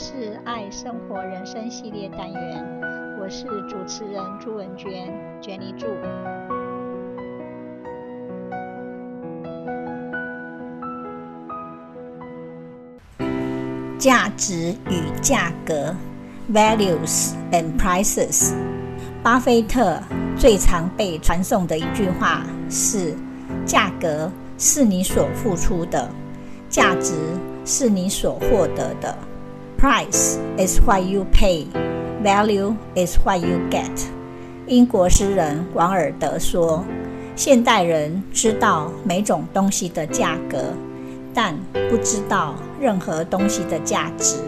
是爱生活人生系列单元，我是主持人朱文娟，Jenny 朱。价值与价格 （Values and Prices）。巴菲特最常被传颂的一句话是：“价格是你所付出的，价值是你所获得的。” Price is what you pay, value is what you get。英国诗人王尔德说：“现代人知道每种东西的价格。”但不知道任何东西的价值。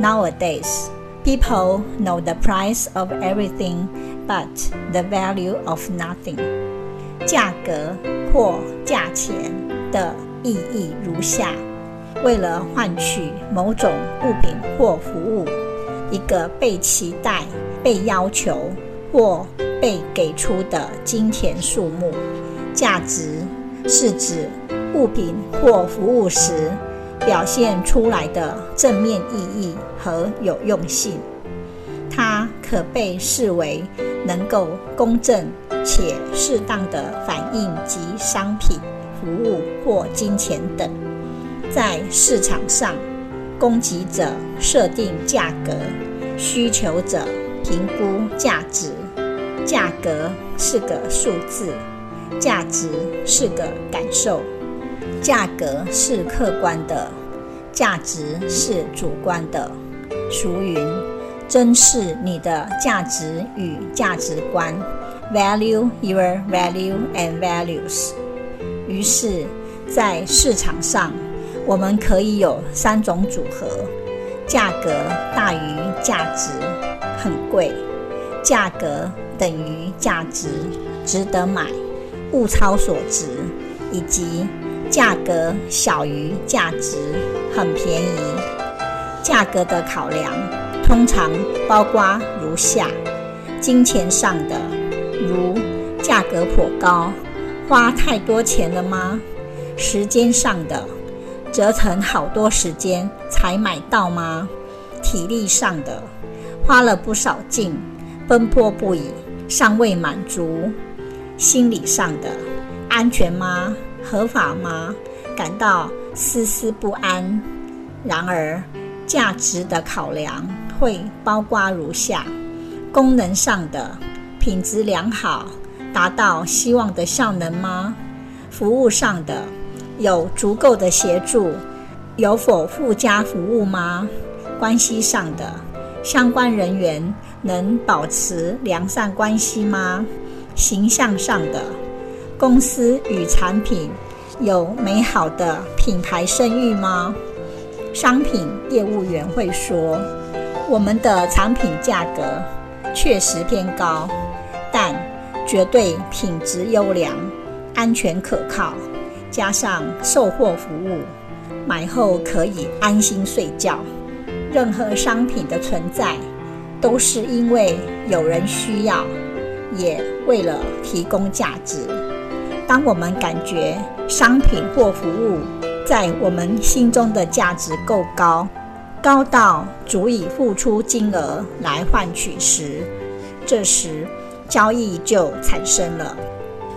Nowadays, people know the price of everything, but the value of nothing. 价格或价钱的意义如下：为了换取某种物品或服务，一个被期待、被要求或被给出的金钱数目。价值是指。物品或服务时表现出来的正面意义和有用性，它可被视为能够公正且适当的反映及商品、服务或金钱等。在市场上，供给者设定价格，需求者评估价值。价格是个数字，价值是个感受。价格是客观的，价值是主观的。俗云：“珍视你的价值与价值观。” Value your value and values。于是，在市场上，我们可以有三种组合：价格大于价值，很贵；价格等于价值，值得买，物超所值，以及。价格小于价值，很便宜。价格的考量通常包括如下：金钱上的，如价格颇高，花太多钱了吗？时间上的，折腾好多时间才买到吗？体力上的，花了不少劲，奔波不已，尚未满足。心理上的，安全吗？合法吗？感到丝丝不安。然而，价值的考量会包括如下：功能上的，品质良好，达到希望的效能吗？服务上的，有足够的协助，有否附加服务吗？关系上的，相关人员能保持良善关系吗？形象上的。公司与产品有美好的品牌声誉吗？商品业务员会说：“我们的产品价格确实偏高，但绝对品质优良，安全可靠，加上售后服务，买后可以安心睡觉。任何商品的存在，都是因为有人需要，也为了提供价值。”当我们感觉商品或服务在我们心中的价值够高，高到足以付出金额来换取时，这时交易就产生了。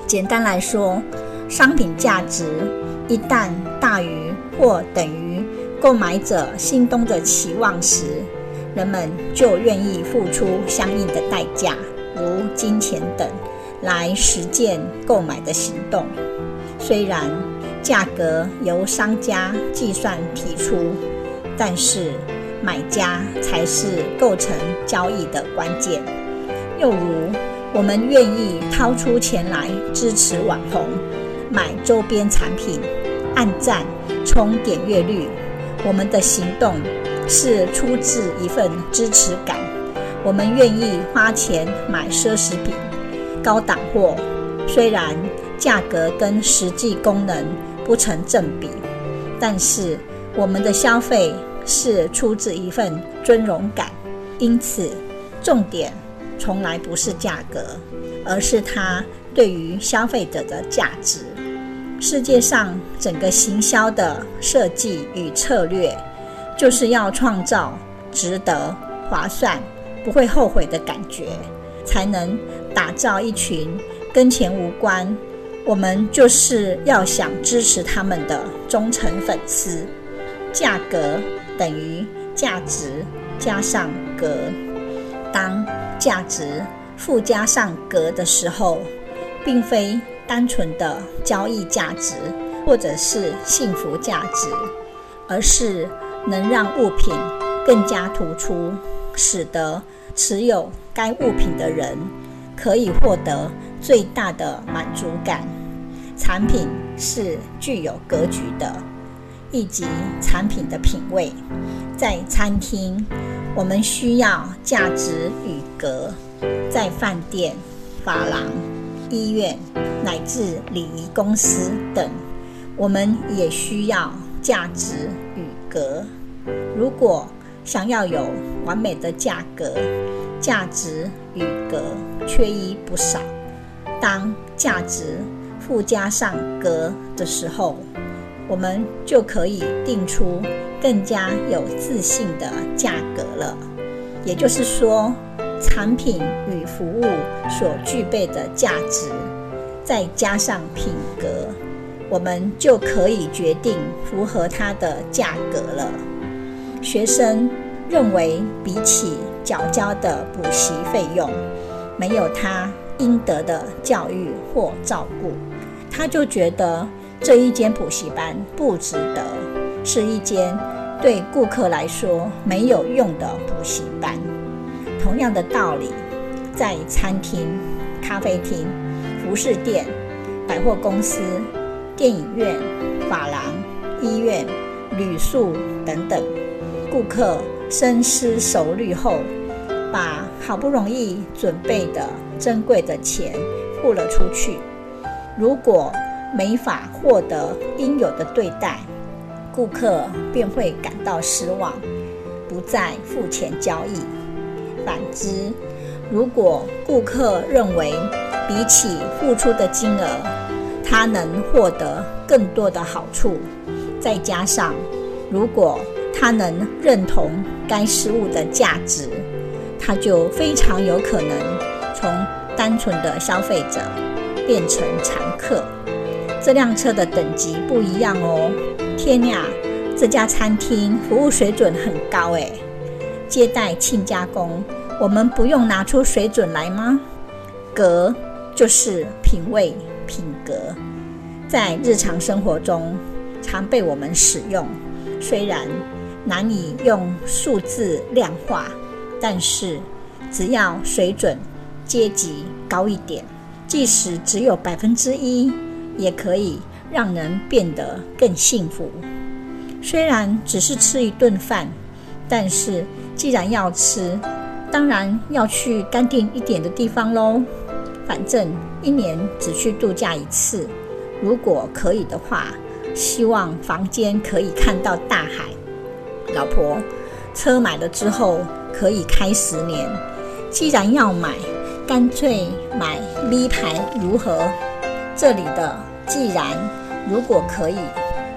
简单来说，商品价值一旦大于或等于购买者心中的期望时，人们就愿意付出相应的代价，如金钱等。来实践购买的行动。虽然价格由商家计算提出，但是买家才是构成交易的关键。又如，我们愿意掏出钱来支持网红，买周边产品，按赞冲点阅率，我们的行动是出自一份支持感。我们愿意花钱买奢侈品。高档货虽然价格跟实际功能不成正比，但是我们的消费是出自一份尊荣感，因此重点从来不是价格，而是它对于消费者的价值。世界上整个行销的设计与策略，就是要创造值得、划算、不会后悔的感觉，才能打造一群跟钱无关，我们就是要想支持他们的忠诚粉丝。价格等于价值加上格，当价值附加上格的时候，并非单纯的交易价值或者是幸福价值，而是能让物品更加突出，使得持有该物品的人可以获得最大的满足感。产品是具有格局的。以及产品的品味，在餐厅，我们需要价值与格；在饭店、发廊、医院乃至礼仪公司等，我们也需要价值与格。如果想要有完美的价格，价值与格缺一不少。当价值附加上格的时候，我们就可以定出更加有自信的价格了。也就是说，产品与服务所具备的价值，再加上品格，我们就可以决定符合它的价格了。学生认为，比起缴交的补习费用，没有他应得的教育或照顾，他就觉得。这一间补习班不值得，是一间对顾客来说没有用的补习班。同样的道理，在餐厅、咖啡厅、服饰店、百货公司、电影院、发廊、医院、旅宿等等，顾客深思熟虑后，把好不容易准备的珍贵的钱付了出去。如果没法获得应有的对待，顾客便会感到失望，不再付钱交易。反之，如果顾客认为比起付出的金额，他能获得更多的好处，再加上如果他能认同该事物的价值，他就非常有可能从单纯的消费者变成常客。这辆车的等级不一样哦！天呀，这家餐厅服务水准很高诶！接待亲家公，我们不用拿出水准来吗？格就是品味、品格，在日常生活中常被我们使用。虽然难以用数字量化，但是只要水准、阶级高一点，即使只有百分之一。也可以让人变得更幸福。虽然只是吃一顿饭，但是既然要吃，当然要去干净一点的地方喽。反正一年只去度假一次，如果可以的话，希望房间可以看到大海。老婆，车买了之后可以开十年。既然要买，干脆买 V 牌如何？这里的。既然如果可以，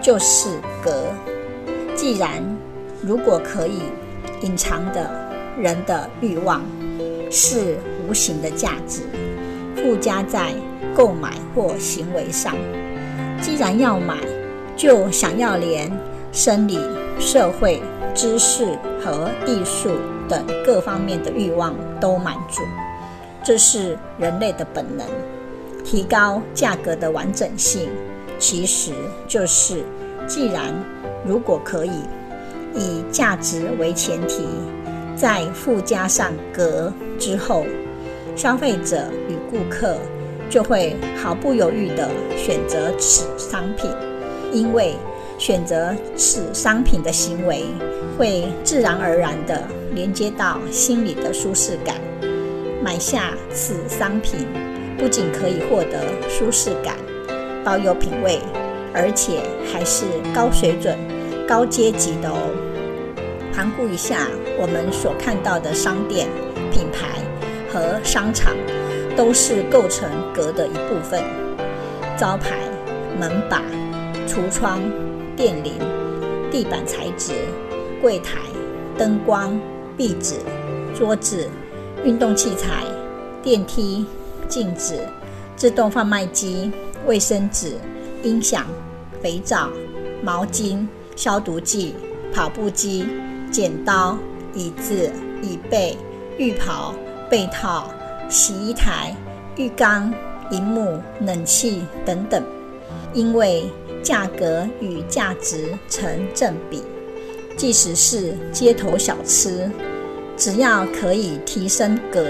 就是格。既然如果可以，隐藏的人的欲望是无形的价值，附加在购买或行为上。既然要买，就想要连生理、社会、知识和艺术等各方面的欲望都满足，这是人类的本能。提高价格的完整性，其实就是，既然如果可以以价值为前提，在附加上格之后，消费者与顾客就会毫不犹豫地选择此商品，因为选择此商品的行为会自然而然地连接到心里的舒适感，买下此商品。不仅可以获得舒适感、保有品味，而且还是高水准、高阶级的哦。环顾一下我们所看到的商店、品牌和商场，都是构成格的一部分。招牌、门把、橱窗、电铃、地板材质、柜台、灯光、壁纸、桌子、运动器材、电梯、镜子、自动贩卖机、卫生纸、音响、肥皂、毛巾、消毒剂、跑步机、剪刀、椅子、椅背、浴袍、被套、洗衣台、浴缸、荧幕、冷气等等，因为价格与价值成正比。即使是街头小吃，只要可以提升格，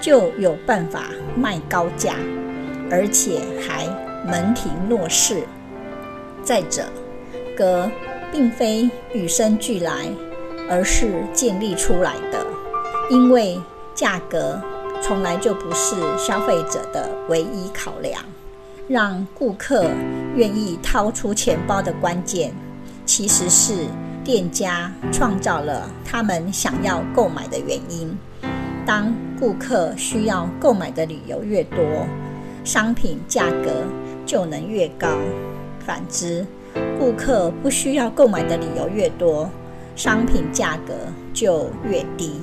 就有办法卖高价，而且还门庭若市。再者，格并非与生俱来，而是建立出来的。因为价格从来就不是消费者的唯一考量，让顾客愿意掏出钱包的关键，其实是。店家创造了他们想要购买的原因。当顾客需要购买的理由越多，商品价格就能越高。反之，顾客不需要购买的理由越多，商品价格就越低。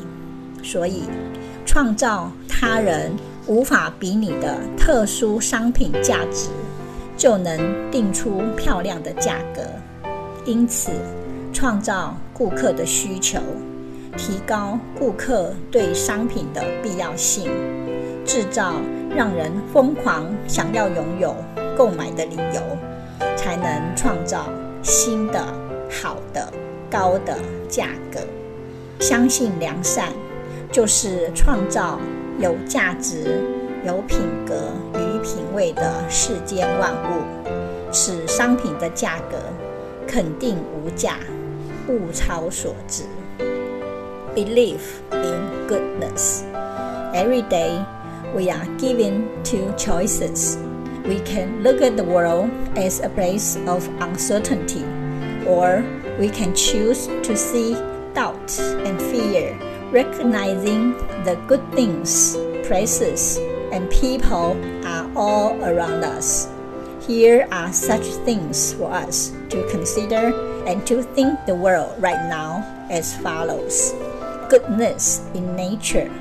所以，创造他人无法比拟的特殊商品价值，就能定出漂亮的价格。因此，创造顾客的需求，提高顾客对商品的必要性，制造让人疯狂想要拥有、购买的理由，才能创造新的、好的、高的价格。相信良善，就是创造有价值、有品格与品味的世间万物，使商品的价格肯定无价。物超所值。Believe in goodness. Every day, we are given two choices. We can look at the world as a place of uncertainty, or we can choose to see doubt and fear, recognizing the good things, places, and people are all around us. Here are such things for us to consider and to think the world right now as follows goodness in nature.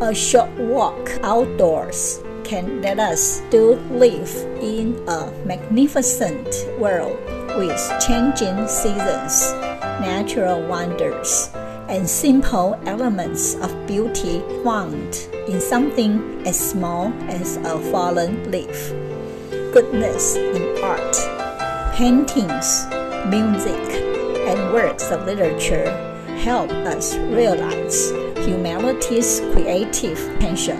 A short walk outdoors can let us still live in a magnificent world with changing seasons, natural wonders, and simple elements of beauty found in something as small as a fallen leaf goodness in art, paintings, music, and works of literature help us realize humanity's creative potential.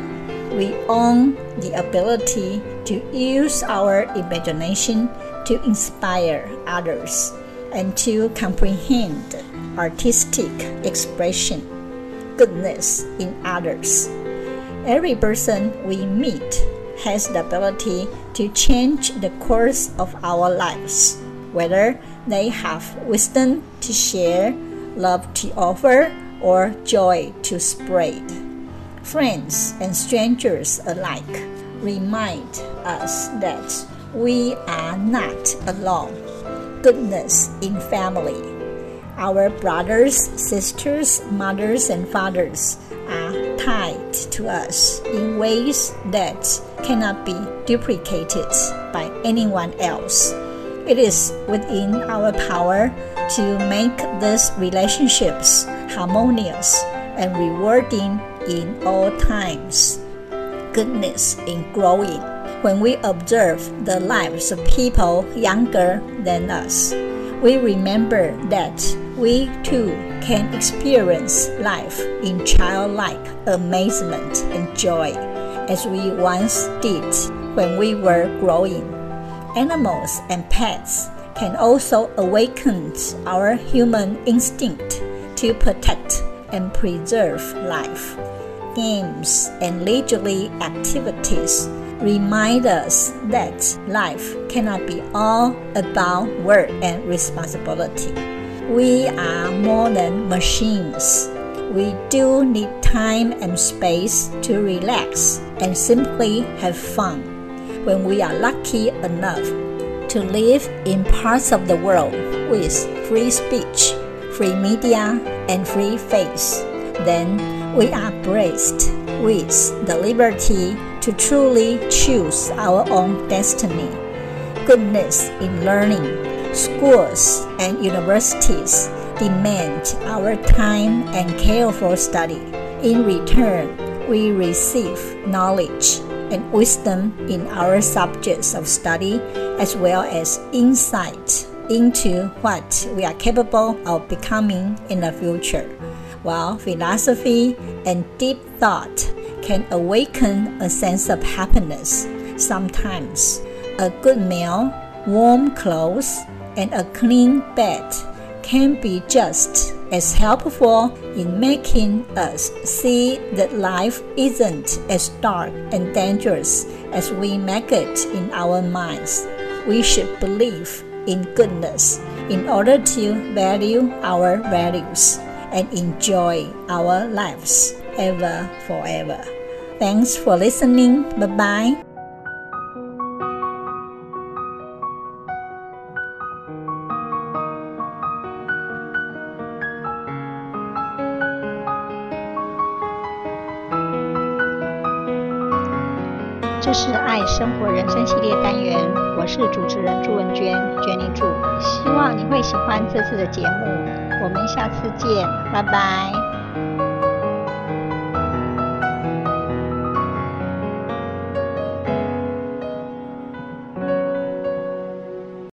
We own the ability to use our imagination to inspire others and to comprehend artistic expression, goodness in others. Every person we meet has the ability to change the course of our lives, whether they have wisdom to share, love to offer, or joy to spread. Friends and strangers alike remind us that we are not alone. Goodness in family. Our brothers, sisters, mothers, and fathers are tied to us in ways that cannot be duplicated by anyone else. It is within our power to make these relationships harmonious and rewarding in all times. Goodness in growing. When we observe the lives of people younger than us, we remember that we too can experience life in childlike amazement and joy as we once did when we were growing. Animals and pets can also awaken our human instinct to protect and preserve life. Games and leisurely activities remind us that life cannot be all about work and responsibility. We are more than machines. We do need time and space to relax and simply have fun. When we are lucky enough to live in parts of the world with free speech, free media, and free faith, then we are blessed with the liberty to truly choose our own destiny. Goodness in learning, schools and universities demand our time and careful study. In return, we receive knowledge and wisdom in our subjects of study, as well as insight into what we are capable of becoming in the future. While philosophy and deep thought can awaken a sense of happiness, sometimes a good meal, warm clothes, and a clean bed can be just as helpful in making us see that life isn't as dark and dangerous as we make it in our minds. We should believe in goodness in order to value our values and enjoy our lives ever forever. Thanks for listening. Bye bye. 这是爱生活人生系列单元，我是主持人朱文娟，Jenny 朱，希望你会喜欢这次的节目，我们下次见，拜拜。